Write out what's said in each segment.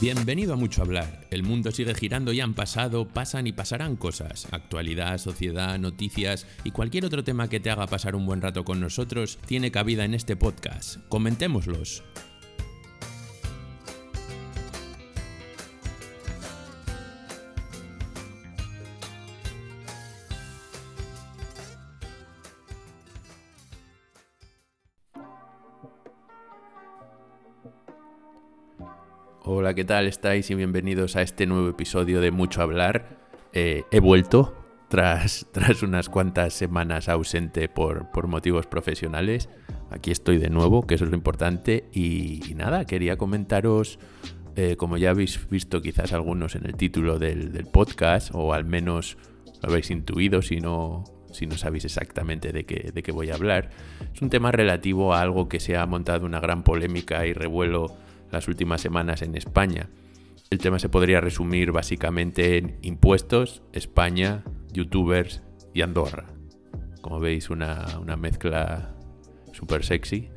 Bienvenido a Mucho Hablar. El mundo sigue girando y han pasado, pasan y pasarán cosas. Actualidad, sociedad, noticias y cualquier otro tema que te haga pasar un buen rato con nosotros tiene cabida en este podcast. Comentémoslos. Hola, ¿qué tal estáis? Y bienvenidos a este nuevo episodio de Mucho Hablar. Eh, he vuelto tras, tras unas cuantas semanas ausente por, por, motivos profesionales. Aquí estoy de nuevo, que eso es lo importante. Y, y nada, quería comentaros, eh, como ya habéis visto quizás algunos en el título del, del, podcast, o al menos lo habéis intuido si no, si no sabéis exactamente de qué, de qué voy a hablar. Es un tema relativo a algo que se ha montado una gran polémica y revuelo las últimas semanas en España. El tema se podría resumir básicamente en impuestos, España, youtubers y Andorra. Como veis, una, una mezcla súper sexy.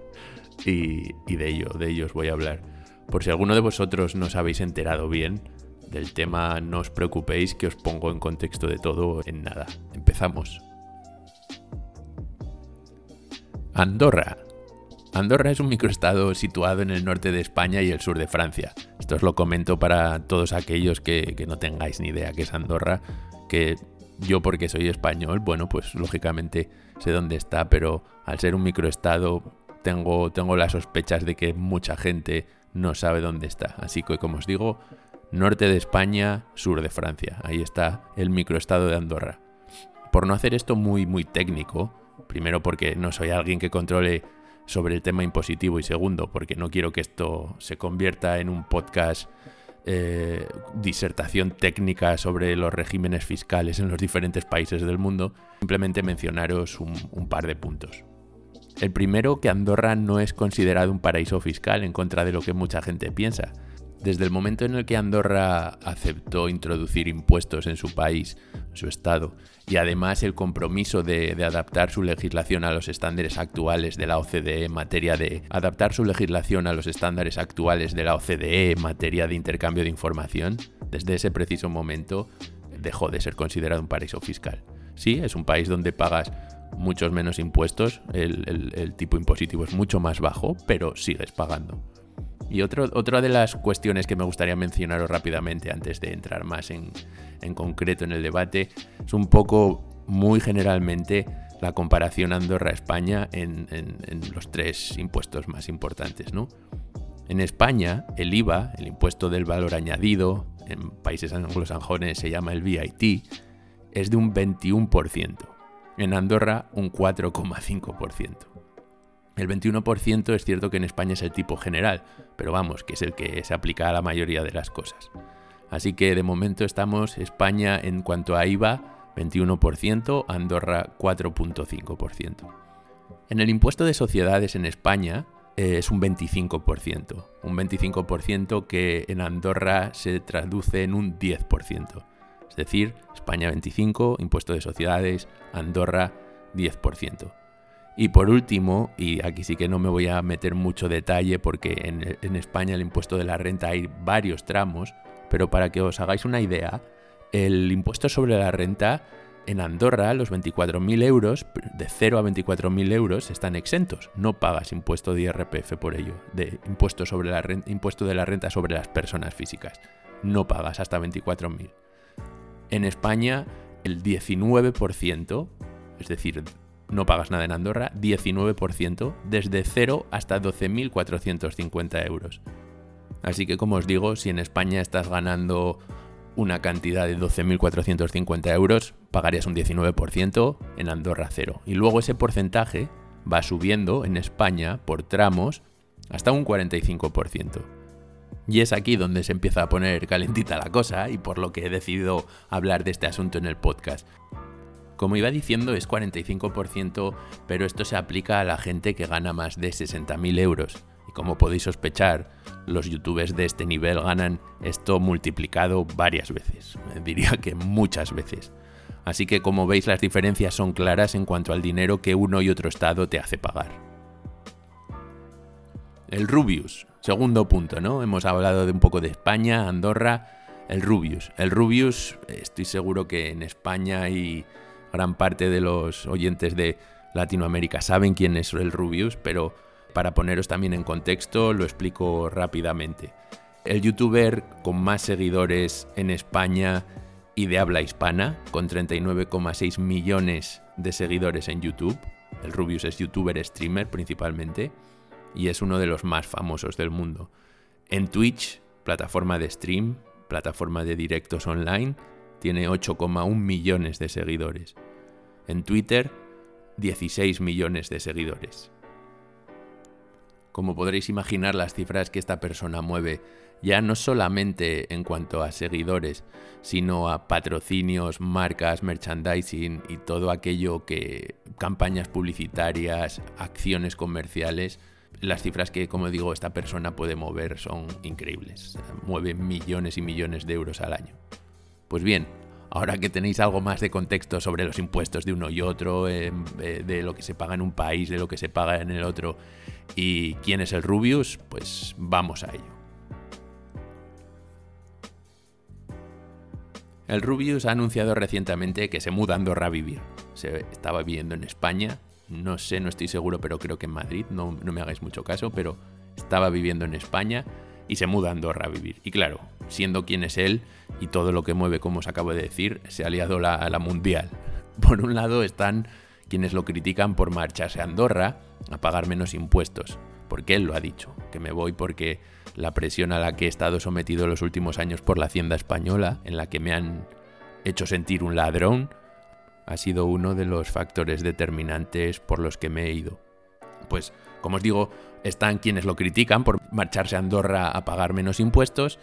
y, y de ello, de ello os voy a hablar. Por si alguno de vosotros no os habéis enterado bien del tema, no os preocupéis que os pongo en contexto de todo en nada. Empezamos. Andorra Andorra es un microestado situado en el norte de España y el sur de Francia. Esto os lo comento para todos aquellos que, que, no tengáis ni idea qué es Andorra, que yo porque soy español, bueno, pues lógicamente sé dónde está, pero al ser un microestado tengo, tengo las sospechas de que mucha gente no sabe dónde está. Así que como os digo, norte de España, sur de Francia. Ahí está el microestado de Andorra. Por no hacer esto muy, muy técnico, primero porque no soy alguien que controle sobre el tema impositivo y segundo, porque no quiero que esto se convierta en un podcast eh, disertación técnica sobre los regímenes fiscales en los diferentes países del mundo, simplemente mencionaros un, un par de puntos. El primero, que Andorra no es considerado un paraíso fiscal en contra de lo que mucha gente piensa. Desde el momento en el que Andorra aceptó introducir impuestos en su país, su estado, y además el compromiso de, adaptar su legislación a los estándares actuales de la OCDE en materia de adaptar su legislación a los estándares actuales de la OCDE en materia de intercambio de información, desde ese preciso momento dejó de ser considerado un paraíso fiscal. Sí, es un país donde pagas muchos menos impuestos, el tipo impositivo es mucho más bajo, pero sigues pagando. Y otro, otra de las cuestiones que me gustaría mencionaros rápidamente antes de entrar más en, en concreto en el debate es un poco, muy generalmente, la comparación Andorra-España en, en, los tres impuestos más importantes. ¿no? En España, el IVA, el impuesto del valor añadido, en países anglosajones se llama el VIT, es de un 21%. En Andorra, un 4,5%. El 21% es cierto que en España es el tipo general, pero vamos, que es el que se aplica a la mayoría de las cosas. Así que de momento estamos España en cuanto a IVA 21%, Andorra 4.5%. En el impuesto de sociedades en España eh, es un 25%, un 25% que en Andorra se traduce en un 10%. Es decir, España 25, impuesto de sociedades, Andorra 10%. Y por último, y aquí sí que no me voy a meter mucho detalle porque en, España el impuesto de la renta hay varios tramos, pero para que os hagáis una idea, el impuesto sobre la renta en Andorra, los 24.000 euros, de 0 a 24.000 euros, están exentos. No pagas impuesto de IRPF por ello, de impuesto, sobre la renta, impuesto de la renta sobre las personas físicas. No pagas hasta 24.000. En España, el 19%, es decir, no pagas nada en Andorra, 19%, desde 0 hasta 12.450 euros. Así que como os digo, si en España estás ganando una cantidad de 12.450 euros, pagarías un 19%, en Andorra 0. Y luego ese porcentaje va subiendo en España por tramos hasta un 45%. Y es aquí donde se empieza a poner calentita la cosa y por lo que he decidido hablar de este asunto en el podcast. Como iba diciendo, es 45%, pero esto se aplica a la gente que gana más de 60.000 euros. Y como podéis sospechar, los youtubers de este nivel ganan esto multiplicado varias veces. Diría que muchas veces. Así que como veis las diferencias son claras en cuanto al dinero que uno y otro estado te hace pagar. El Rubius, segundo punto, ¿no? Hemos hablado de un poco de España, Andorra, el Rubius. El Rubius, estoy seguro que en España y gran parte de los oyentes de Latinoamérica saben quién es el Rubius, pero para poneros también en contexto lo explico rápidamente. El youtuber con más seguidores en España y de habla hispana, con 39,6 millones de seguidores en YouTube. El Rubius es youtuber streamer principalmente y es uno de los más famosos del mundo. En Twitch, plataforma de stream, plataforma de directos online, tiene 8,1 millones de seguidores. En Twitter, 16 millones de seguidores. Como podréis imaginar, las cifras que esta persona mueve, ya no solamente en cuanto a seguidores, sino a patrocinios, marcas, merchandising y todo aquello que campañas publicitarias, acciones comerciales, las cifras que, como digo, esta persona puede mover son increíbles. Mueve millones y millones de euros al año. Pues bien, ahora que tenéis algo más de contexto sobre los impuestos de uno y otro, em, eh, de lo que se paga en un país, de lo que se paga en el otro, y quién es el Rubius, pues vamos a ello. El Rubius ha anunciado recientemente que se muda a Andorra a vivir. Se estaba viviendo en España no sé, no estoy seguro, pero creo que en Madrid, no, me hagáis mucho caso, pero estaba viviendo en España y se muda a Andorra a vivir. Y claro, siendo quien es él y todo lo que mueve, como os acabo de decir, se ha aliado a la mundial. Por un lado están quienes lo critican por marcharse a Andorra a pagar menos impuestos, porque él lo ha dicho, que me voy porque la presión a la que he estado sometido los últimos años por la hacienda española, en la que me han hecho sentir un ladrón, ha sido uno de los factores determinantes por los que me he ido. Pues, como os digo, están quienes lo critican por marcharse a Andorra a pagar menos impuestos,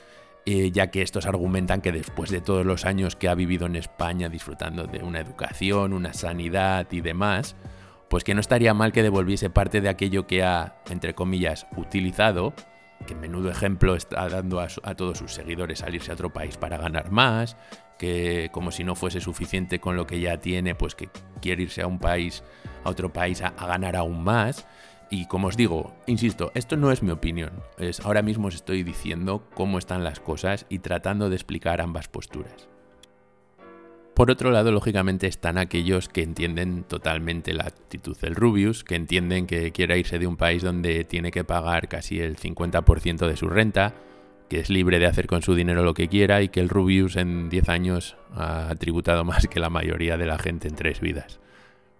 eh, ya que estos argumentan que después de todos los años que ha vivido en España disfrutando de una educación, una sanidad y demás, pues que no estaría mal que devolviese parte de aquello que ha, entre comillas, utilizado, que menudo ejemplo está dando a, todos sus seguidores salirse a otro país para ganar más, que como si no fuese suficiente con lo que ya tiene, pues que quiere irse a un país, a otro país a, ganar aún más. Y como os digo, insisto, esto no es mi opinión. Es, ahora mismo os estoy diciendo cómo están las cosas y tratando de explicar ambas posturas. Por otro lado, lógicamente están aquellos que entienden totalmente la actitud del Rubius, que entienden que quiere irse de un país donde tiene que pagar casi el 50% de su renta, que es libre de hacer con su dinero lo que quiera y que el Rubius en 10 años ha tributado más que la mayoría de la gente en tres vidas.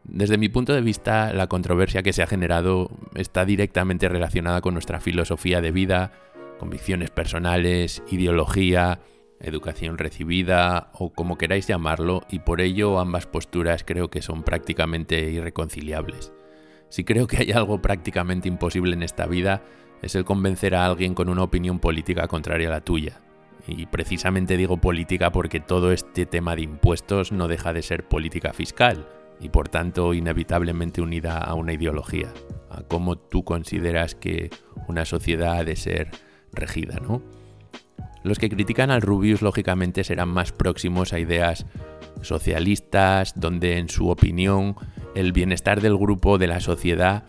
Desde mi punto de vista, la controversia que se ha generado está directamente relacionada con nuestra filosofía de vida, convicciones personales, ideología, educación recibida o como queráis llamarlo, y por ello ambas posturas creo que son prácticamente irreconciliables. Si creo que hay algo prácticamente imposible en esta vida, es el convencer a alguien con una opinión política contraria a la tuya. Y precisamente digo política porque todo este tema de impuestos no deja de ser política fiscal y por tanto inevitablemente unida a una ideología, a cómo tú consideras que una sociedad ha de ser regida, ¿no? Los que critican al Rubius lógicamente serán más próximos a ideas socialistas, donde en su opinión el bienestar del grupo, de la sociedad,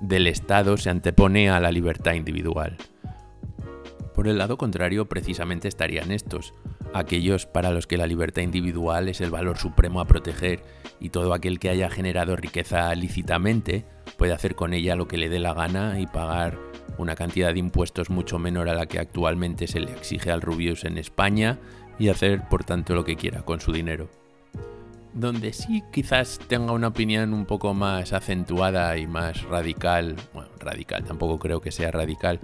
del Estado se antepone a la libertad individual. Por el lado contrario, precisamente estarían estos, aquellos para los que la libertad individual es el valor supremo a proteger y todo aquel que haya generado riqueza lícitamente puede hacer con ella lo que le dé la gana y pagar una cantidad de impuestos mucho menor a la que actualmente se le exige al Rubius en España y hacer por tanto lo que quiera con su dinero. Donde sí quizás tenga una opinión un poco más acentuada y más radical, bueno, radical, tampoco creo que sea radical,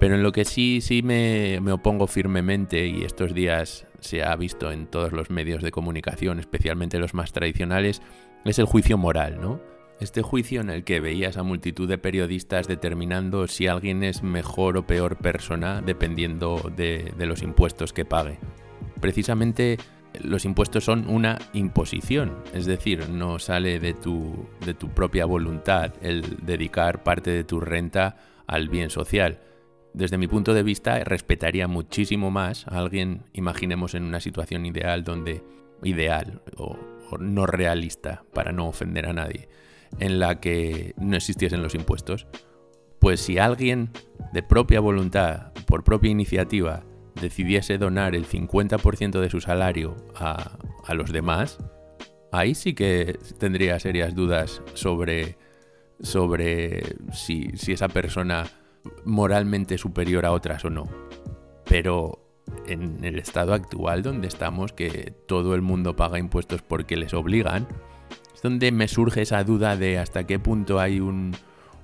pero en lo que sí, sí me, me opongo firmemente y estos días se ha visto en todos los medios de comunicación, especialmente los más tradicionales, es el juicio moral, ¿no? Este juicio en el que veías a multitud de periodistas determinando si alguien es mejor o peor persona dependiendo de, los impuestos que pague. Precisamente los impuestos son una imposición, es decir, no sale de tu, de tu propia voluntad el dedicar parte de tu renta al bien social. Desde mi punto de vista, respetaría muchísimo más a alguien, imaginemos en una situación ideal donde, ideal o, no realista, para no ofender a nadie, en la que no existiesen los impuestos. Pues si alguien de propia voluntad, por propia iniciativa, decidiese donar el 50% de su salario a, a los demás, ahí sí que tendría serias dudas sobre, sobre si, si esa persona moralmente superior a otras o no. Pero en el estado actual donde estamos, que todo el mundo paga impuestos porque les obligan, es donde me surge esa duda de hasta qué punto hay un,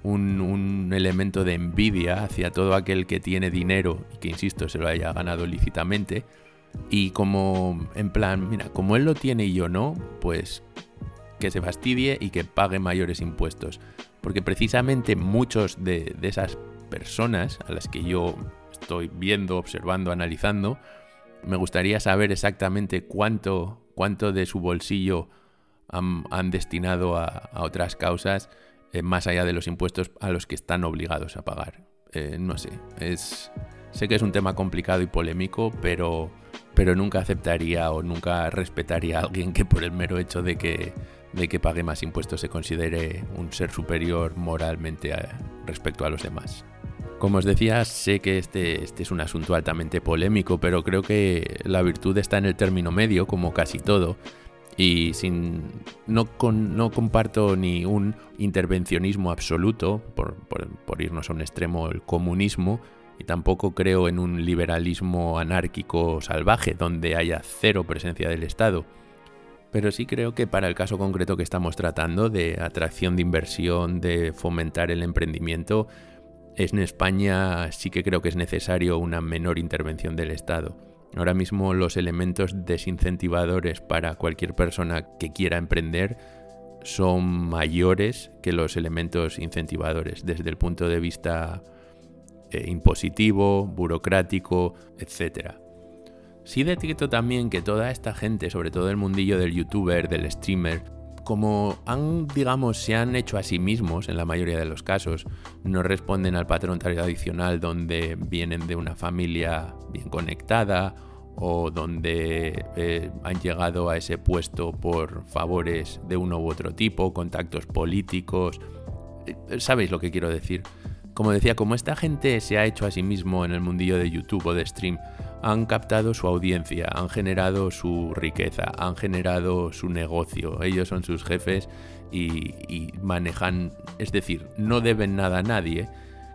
un, elemento de envidia hacia todo aquel que tiene dinero y que, insisto, se lo haya ganado lícitamente. Y como, en plan, mira, como él lo tiene y yo no, pues que se fastidie y que pague mayores impuestos. Porque precisamente muchos de, de esas personas a las que yo estoy viendo, observando, analizando, me gustaría saber exactamente cuánto, cuánto de su bolsillo han, destinado a, otras causas eh, más allá de los impuestos a los que están obligados a pagar. Eh, no sé, sé que es un tema complicado y polémico, pero, pero nunca aceptaría o nunca respetaría a alguien que por el mero hecho de que, de que pague más impuestos se considere un ser superior moralmente eh, respecto a los demás. Como os decía, sé que este, este, es un asunto altamente polémico, pero creo que la virtud está en el término medio, como casi todo. Y sin, no, no comparto ni un intervencionismo absoluto, por, por irnos a un extremo, el comunismo, y tampoco creo en un liberalismo anárquico salvaje, donde haya cero presencia del Estado. Pero sí creo que para el caso concreto que estamos tratando, de atracción de inversión, de fomentar el emprendimiento, en España sí que creo que es necesario una menor intervención del Estado. Ahora mismo los elementos desincentivadores para cualquier persona que quiera emprender son mayores que los elementos incentivadores desde el punto de vista eh, impositivo, burocrático, etc. Sí detecto también que toda esta gente, sobre todo el mundillo del youtuber, del streamer, como han, digamos, se han hecho a sí mismos en la mayoría de los casos, no responden al patrón tradicional donde vienen de una familia bien conectada o donde eh, han llegado a ese puesto por favores de uno u otro tipo, contactos políticos. Eh, ¿Sabéis lo que quiero decir? Como decía, como esta gente se ha hecho a sí mismo en el mundillo de YouTube o de stream, han captado su audiencia, han generado su riqueza, han generado su negocio, ellos son sus jefes y, manejan, es decir, no deben nada a nadie.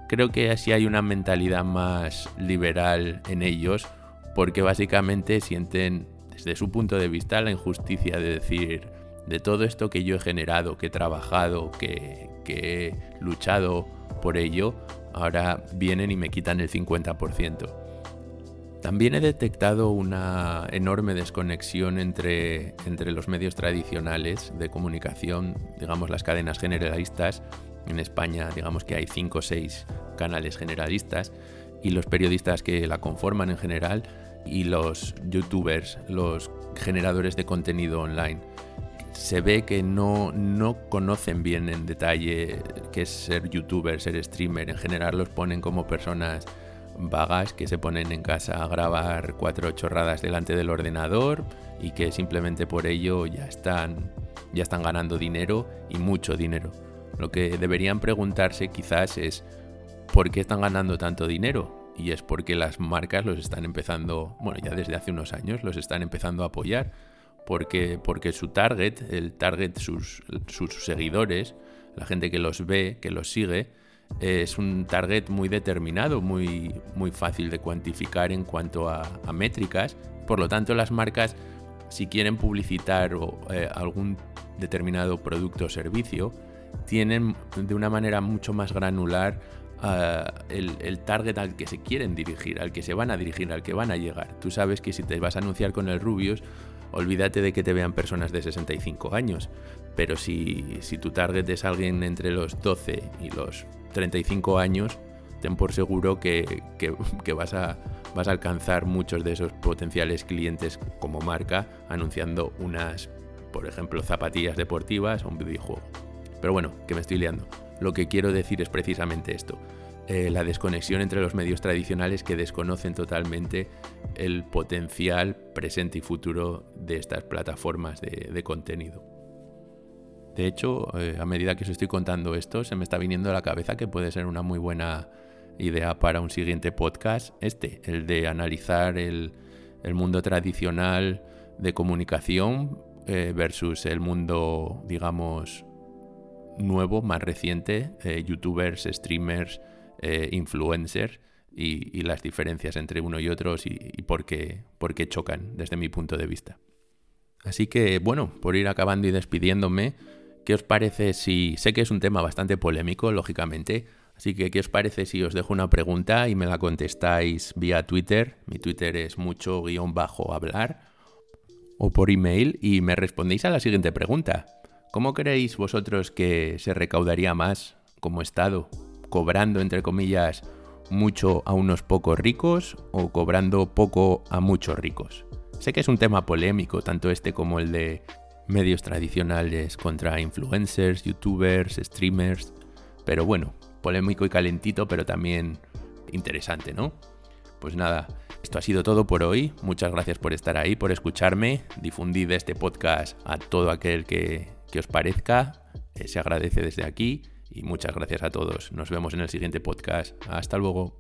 Creo que así hay una mentalidad más liberal en ellos, porque básicamente sienten desde su punto de vista la injusticia de decir, de todo esto que yo he generado, que he trabajado, que, he luchado por ello, ahora vienen y me quitan el 50%. También he detectado una enorme desconexión entre, entre los medios tradicionales de comunicación, digamos las cadenas generalistas. En España, digamos que hay 5 o 6 canales generalistas y los periodistas que la conforman en general y los youtubers, los generadores de contenido online. Se ve que no, no conocen bien en detalle qué es ser youtuber, ser streamer. En general los ponen como personas vagas que se ponen en casa a grabar cuatro chorradas delante del ordenador y que simplemente por ello ya están, ya están ganando dinero y mucho dinero. Lo que deberían preguntarse quizás es ¿por qué están ganando tanto dinero? Y es porque las marcas los están empezando, bueno, ya desde hace unos años los están empezando a apoyar. Porque, porque su target, el target, sus, sus seguidores, la gente que los ve, que los sigue, es un target muy determinado, muy, muy fácil de cuantificar en cuanto a, métricas. Por lo tanto, las marcas, si quieren publicitar eh, algún determinado producto o servicio, tienen de una manera mucho más granular eh, el, el, target al que se quieren dirigir, al que se van a dirigir, al que van a llegar. Tú sabes que si te vas a anunciar con el Rubius, olvídate de que te vean personas de 65 años. Pero si, si tu target es alguien entre los 12 y los 35 años, ten por seguro que, vas, a, vas a alcanzar muchos de esos potenciales clientes como marca anunciando unas, por ejemplo, zapatillas deportivas o un videojuego. Pero bueno, que me estoy liando. Lo que quiero decir es precisamente esto. Eh, la desconexión entre los medios tradicionales que desconocen totalmente el potencial presente y futuro de estas plataformas de contenido. De hecho, eh, a medida que os estoy contando esto, se me está viniendo a la cabeza que puede ser una muy buena idea para un siguiente podcast, este, el de analizar el, mundo tradicional de comunicación eh, versus el mundo, digamos, nuevo, más reciente, youtubers, streamers, influencers y, las diferencias entre uno y otro y, y por, qué, por qué chocan desde mi punto de vista. Así que, bueno, por ir acabando y despidiéndome, ¿qué os parece si... Sé que es un tema bastante polémico, lógicamente, así que ¿qué os parece si os dejo una pregunta y me la contestáis vía Twitter? Mi Twitter es mucho guion bajo hablar. O por email y me respondéis a la siguiente pregunta. ¿Cómo creéis vosotros que se recaudaría más como Estado? ¿Cobrando, entre comillas, mucho a unos pocos ricos o cobrando poco a muchos ricos? Sé que es un tema polémico, tanto este como el de medios tradicionales contra influencers, youtubers, streamers, pero bueno, polémico y calentito, pero también interesante, ¿no? Pues nada, esto ha sido todo por hoy. Muchas gracias por estar ahí, por escucharme. Difundid este podcast a todo aquel que, os parezca. Eh, se agradece desde aquí y muchas gracias a todos. Nos vemos en el siguiente podcast. Hasta luego.